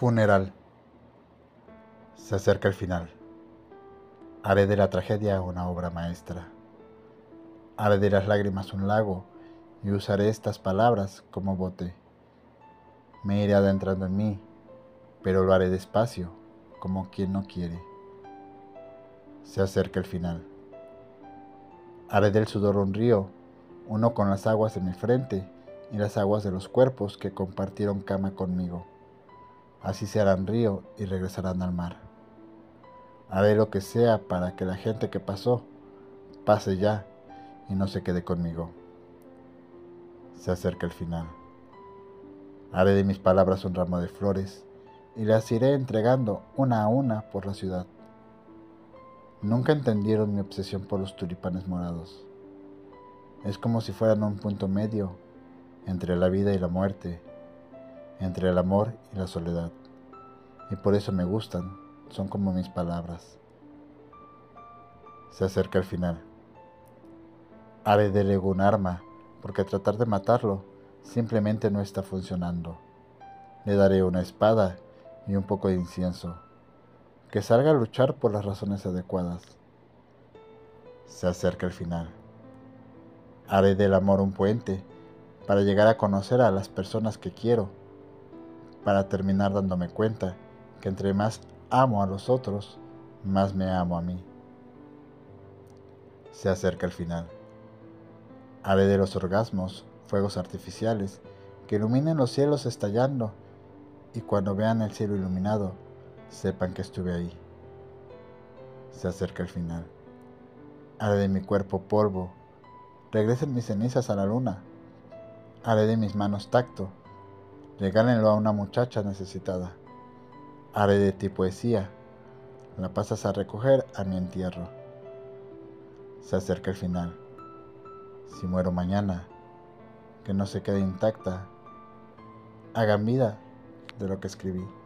Funeral. Se acerca el final. Haré de la tragedia una obra maestra. Haré de las lágrimas un lago y usaré estas palabras como bote. Me iré adentrando en mí, pero lo haré despacio, como quien no quiere. Se acerca el final. Haré del sudor un río, uno con las aguas de mi frente y las aguas de los cuerpos que compartieron cama conmigo así se harán río y regresarán al mar. Haré lo que sea para que la gente que pasó pase ya y no se quede conmigo. Se acerca el final. Haré de mis palabras un ramo de flores y las iré entregando una a una por la ciudad. Nunca entendieron mi obsesión por los tulipanes morados. Es como si fueran un punto medio entre la vida y la muerte entre el amor y la soledad. Y por eso me gustan, son como mis palabras. Se acerca el final. Haré de Ego un arma, porque tratar de matarlo simplemente no está funcionando. Le daré una espada y un poco de incienso. Que salga a luchar por las razones adecuadas. Se acerca el final. Haré del amor un puente para llegar a conocer a las personas que quiero para terminar dándome cuenta que entre más amo a los otros, más me amo a mí. Se acerca el final. Haré de los orgasmos fuegos artificiales que iluminen los cielos estallando y cuando vean el cielo iluminado, sepan que estuve ahí. Se acerca el final. Haré de mi cuerpo polvo, regresen mis cenizas a la luna. Haré de mis manos tacto, Regálenlo a una muchacha necesitada. Haré de ti poesía. La pasas a recoger a mi entierro. Se acerca el final. Si muero mañana, que no se quede intacta. Hagan vida de lo que escribí.